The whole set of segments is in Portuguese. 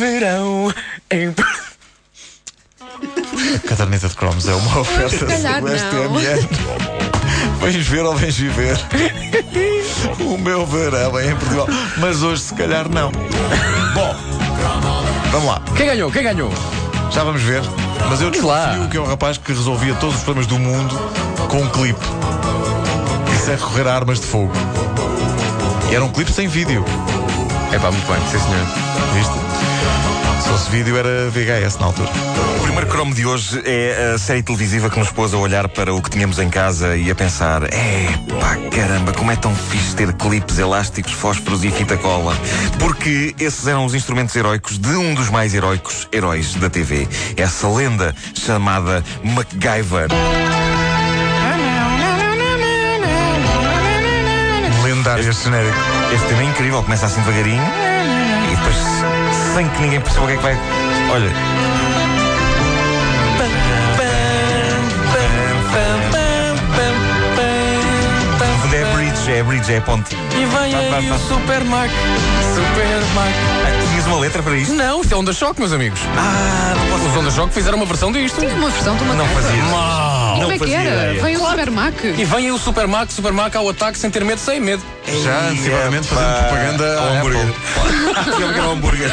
verão em. Caderneta de cromos é uma oferta calhar Celeste não. MN. Vens ver ou vens viver? o meu verão é em Portugal. Mas hoje, se calhar, não. Bom, vamos lá. Quem ganhou? Quem ganhou? Já vamos ver. Mas eu desconfio que é o rapaz que resolvia todos os problemas do mundo com um clipe. E sem recorrer a armas de fogo. E era um clipe sem vídeo. É pá, muito bem, sim senhor. Viste? Se fosse vídeo era VHS na altura. O primeiro cromo de hoje é a série televisiva que nos pôs a olhar para o que tínhamos em casa e a pensar: é pá, caramba, como é tão fixe ter clipes elásticos, fósforos e fita cola. Porque esses eram os instrumentos heróicos de um dos mais heróicos heróis da TV. Essa lenda chamada MacGyver. Lendário este genérico. Este tema é incrível, começa assim devagarinho e depois, sem que ninguém perceba o que é que vai. Olha. É a bridge, é a bridge, é a ponte. E vem Vá, vá, aí vá. o Super Mac. Super Mac. Ah, tinhas uma letra para isto? Não, isto é Onda Choque, meus amigos. Ah, não posso. Os Onda Choque fizeram uma versão disto. Tinha uma versão de uma Não fazia. E Não como é que era? ideia. Vem o Super Mac. E vem aí o Super Mac, Super Mac ao ataque sem ter medo, sem medo. Já antecipadamente fazendo propaganda ao hambúrguer. Apple. Tinha que era um hambúrguer.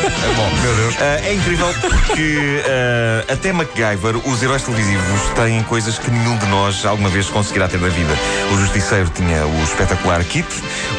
É bom, meu Deus. Ah, é incrível porque ah, até MacGyver, os heróis televisivos têm coisas que nenhum de nós alguma vez conseguirá ter na vida. O Justiceiro tinha o espetacular kit,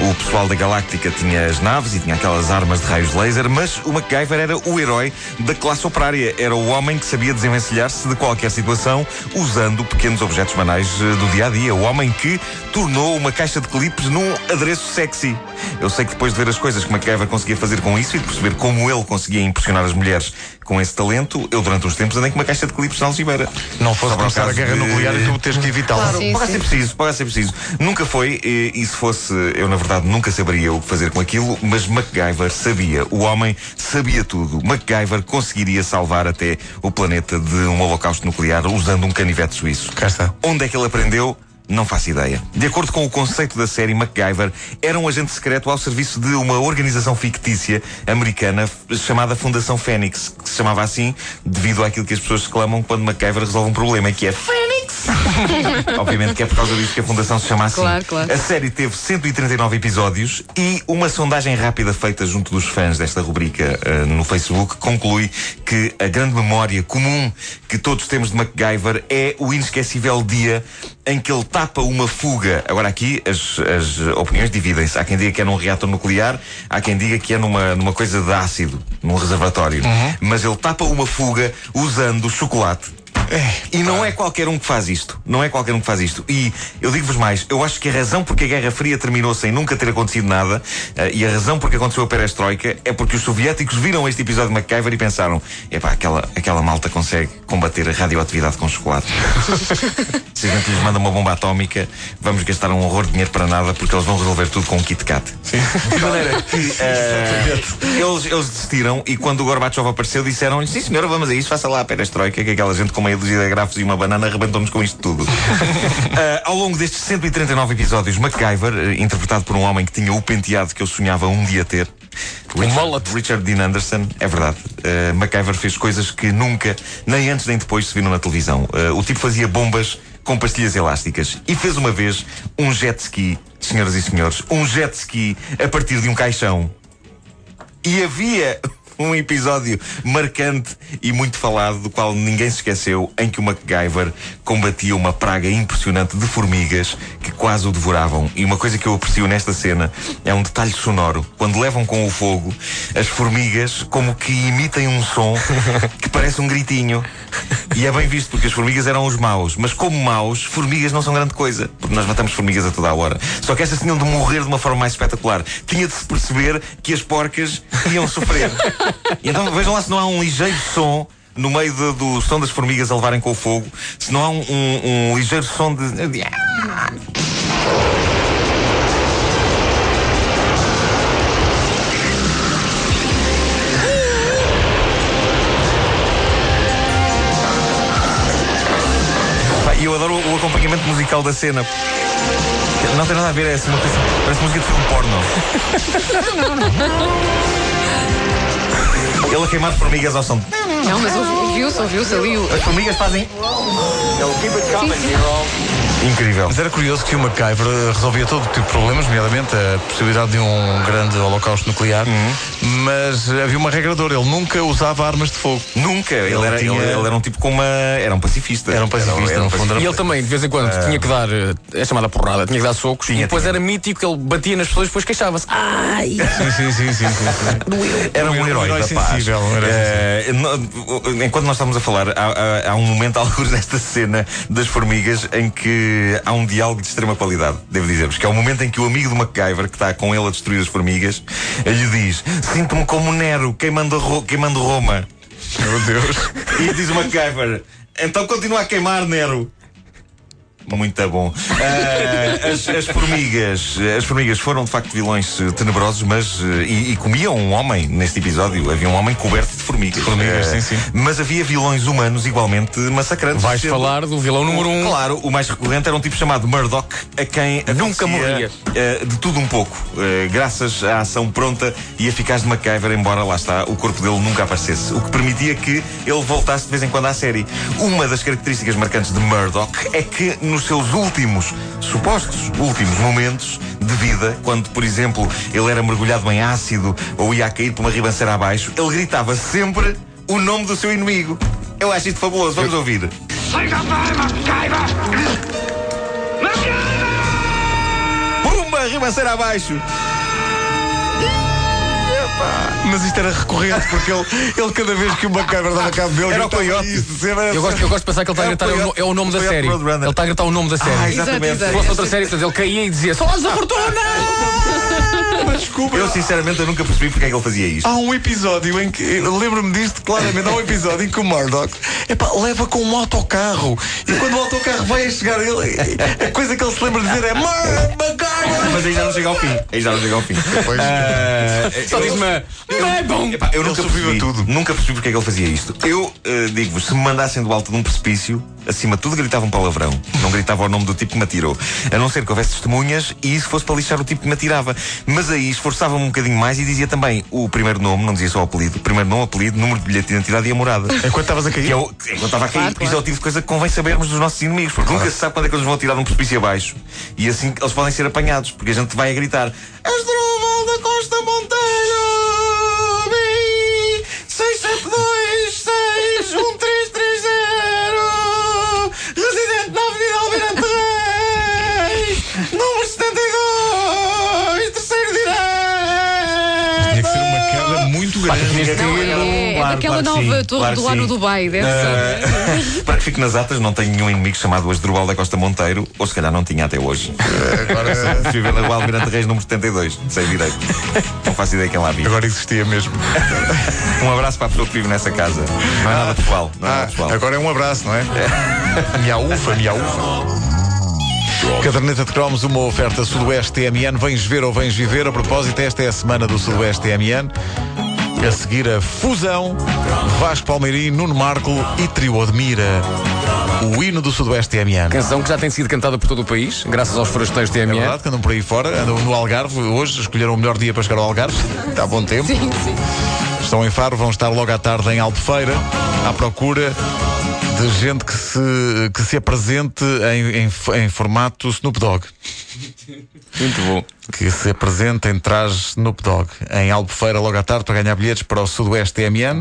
o pessoal da Galáctica tinha as naves e tinha aquelas armas de raios laser, mas o MacGyver era o herói da classe operária. Era o homem que sabia desenvencilhar-se de qualquer situação usando pequenos objetos banais ah, do dia a dia. O homem que tornou uma caixa de clipes num adereço sexy. Eu sei que depois de ver as coisas que MacGyver conseguia fazer com isso e de perceber como ele conseguia impressionar as mulheres com esse talento, eu durante uns tempos andei com uma caixa de clipes na algibeira. Não fosse começar a guerra de- nuclear e tu tens que evitá-la. Sim, Pode sim. ser preciso, pode ser preciso. Nunca foi, e, e se fosse, eu na verdade nunca saberia o que fazer com aquilo, mas MacGyver sabia. O homem sabia tudo. MacGyver conseguiria salvar até o planeta de um holocausto nuclear usando um canivete suíço. Cá está. Onde é que ele aprendeu? Não faço ideia. De acordo com o conceito da série, MacGyver era um agente secreto ao serviço de uma organização fictícia americana chamada Fundação Fênix, que se chamava assim devido àquilo que as pessoas exclamam quando MacGyver resolve um problema, que é Fênix! Obviamente que é por causa disso que a Fundação se chama assim. Claro, claro. A série teve 139 episódios e uma sondagem rápida feita junto dos fãs desta rubrica eh, no Facebook conclui que a grande memória comum que todos temos de MacGyver é o inesquecível dia em que ele tapa uma fuga. Agora aqui as, as opiniões dividem-se. Há quem diga que é num reator nuclear, há quem diga que é numa, numa coisa de ácido, num reservatório. Mas ele tapa uma fuga usando chocolate. E não é qualquer um que faz isto. Não é qualquer um que faz isto. E eu digo-vos mais, eu acho que a razão porque a Guerra Fria terminou sem nunca ter acontecido nada, eh, e a razão porque aconteceu a perestroika, é porque os soviéticos viram este episódio de MacGyver e pensaram: epá, aquela, aquela malta consegue combater a radioatividade com chocolate. Se a gente lhes manda uma bomba atómica, vamos gastar um horror de dinheiro para nada porque eles vão resolver tudo com um Kit Kat. De maneira que eh, eles, eles desistiram e quando o Gorbachev apareceu disseram-lhe: Sim, senhora, vamos a isso, faça lá a perestroika, que aquela gente com meia dúzia de agrafos e uma banana arrebentou-nos com isto tudo. Eh, ao longo destes 139 episódios, MacGyver, eh, interpretado por um homem que tinha o penteado que eu sonhava um dia ter. Richard. Richard Dean Anderson, é verdade. Uh, MacGyver fez coisas que nunca, nem antes nem depois, se viram na televisão. Uh, o tipo fazia bombas com pastilhas elásticas e fez uma vez um jet ski, senhoras e senhores, um jet ski a partir de um caixão. E havia um episódio marcante e muito falado, do qual ninguém se esqueceu, em que o MacGyver combatia uma praga impressionante de formigas que quase o devoravam. E uma coisa que eu aprecio nesta cena é um detalhe sonoro. Quando levam com o fogo, as formigas como que imitem um som que parece um gritinho. E é bem visto, porque as formigas eram os maus. Mas como maus, formigas não são grande coisa. Porque nós matamos formigas a toda a hora. Só que estas tinham de morrer de uma forma mais espetacular. Tinha de se perceber que as porcas iam sofrer. Então vejam lá se não há um ligeiro som no meio do som das formigas a levarem com o fogo. Se não há um, um- um ligeiro som de. Eu adoro o, acompanhamento musical da cena. Não tem nada a ver, é assim uma coisa. Parece música de filme porno. Ele a queimar formigas ao som. Não, mas ouviu-se, ouviu-se ali o. As formigas fazem. Incrível. Mas era curioso que o MacGyver resolvia todo tipo de problemas, nomeadamente a possibilidade de um grande holocausto nuclear, mas eh, havia uma regra de ouro, ele nunca usava armas de fogo. Nunca. Ele, Ele era, tinha- ele, ele era um tipo com uma. Era um pacifista. Era um pacifista, no fundo, E ele também, de vez em quando, tinha que dar eh, é chamada porrada, tinha que dar socos Tinha, e depois tinha. era mítico que ele batia nas pessoas e depois queixava-se. Ai! Sim, sim, sim, sim, sim, sim. Era um Um herói, herói da paz. sensível, um herói Eh, no- enquanto nós estamos a falar, há, há- há um momento, alguns nesta cena das formigas, em que há um diálogo de extrema qualidade, devo dizer-vos, que é o momento em que o amigo do MacGyver, que está com ele a destruir as formigas, lhe diz: Sinto-me como Nero, queimando, Ro- queimando Roma. Meu Deus. E diz o MacGyver: Então continua a queimar, Nero. Muito bom. Ah, as, as formigas, as formigas foram de facto vilões eh, tenebrosos, mas eh, e, e comiam um homem neste episódio. Havia um homem coberto de formigas. Formigas, Ah, sim, sim. Mas havia vilões humanos igualmente massacrantes. Vais Sendo- falar do vilão número um. Claro, o mais recorrente era um tipo chamado Murdoch, a quem Nunca morria. eh, de tudo um pouco, graças à ação pronta e eficaz de MacGyver, embora lá está, o corpo dele nunca aparecesse, o que permitia que ele voltasse de vez em quando à série. Uma das características marcantes de Murdoch é que nos seus últimos, supostos últimos momentos de vida, quando, por exemplo, ele era mergulhado em ácido ou ia a cair por uma ribanceira abaixo, ele gritava sempre o nome do seu inimigo. Eu acho isto fabuloso, vamos ouvir. Pumba, ribanceira abaixo. Mas isto era recorrente, porque ele, ele cada vez que o MacGyver dava cabo dele, Era o coiote. isso, era- Eu gosto, eu gosto de pensar que ele está a gritar é o, no- é o nome da série. Ele está a gritar o nome da série. Ah, exatamente. Se fosse outra série, ele caía e dizia Sons da Fortuna! Mas desculpa. Eu sinceramente eu nunca percebi porque é que ele fazia isto. Há um episódio em que, lembro-me disto claramente, há um episódio em que o Murdoch epá, leva com um autocarro e quando o autocarro vai a chegar ele, a coisa que ele se lembra de dizer é Murdoch! Mas aí já não chega ao fim. Aí já não chega ao fim. Pois. Ah, Só eu- diz-me é bom! Epá, eu nunca percebi, tudo. nunca percebi porque é que ele fazia isto. Eu eh, digo-vos, se me mandassem do alto de um precipício, acima de tudo gritava um palavrão. Não gritava o nome do tipo que me atirou. A não ser que houvesse testemunhas e isso fosse para lixar o tipo que me atirava. Mas aí esforçava-me um bocadinho mais e dizia também o primeiro nome, não dizia só o apelido, o primeiro nome, apelido, número de bilhete de identidade e a morada. Enquanto estavas a cair? Que é o, enquanto estava a cair, Claro, isto é claro. o tipo de coisa que convém sabermos dos nossos inimigos, porque nunca se sabe quando é que eles vão atirar de um precipício abaixo. E assim eles podem ser apanhados, porque a gente vai a gritar: Asdrúbal da Número 72 Terceiro direito Tinha que ser uma queda muito grande. Não, é, é Claro, daquela claro que nova sim, torre claro do lá no sim. Dubai, deve ser. Uh, para que fique nas atas, não tenho nenhum inimigo chamado Asdrubal da Costa Monteiro, ou se calhar não tinha até hoje. Agora, viver na Rua Almirante Reis, número 72, sei direito. Não faço ideia quem lá vive. agora existia mesmo. Um abraço para a pessoa que vive nessa casa. Não é nada pessoal. Não é Ah, nada pessoal. agora é um abraço, não é? Miaufa, miaufa. Caderneta de Cromos, uma oferta Sudoeste TMN. Vens ver ou vens viver? A propósito, esta é a semana do Sudoeste TMN. A seguir, a fusão Vasco Palmeirim, Nuno Marco e Trio de Mira. O hino do Sudoeste TMN. Canção que já tem sido cantada por todo o país, graças aos forasteiros É TMN. verdade que andam por aí fora, andam no Algarve. Hoje escolheram o melhor dia para chegar ao Algarve. Está a bom tempo. Sim, sim. Estão em Faro, vão estar logo à tarde em Albufeira, à procura de gente que se, que se apresente em, em, em formato Snoop Dogg. Muito bom. Que se apresente em traje Snoop Dogg em Albufeira logo à tarde para ganhar bilhetes para o Sudoeste TMN.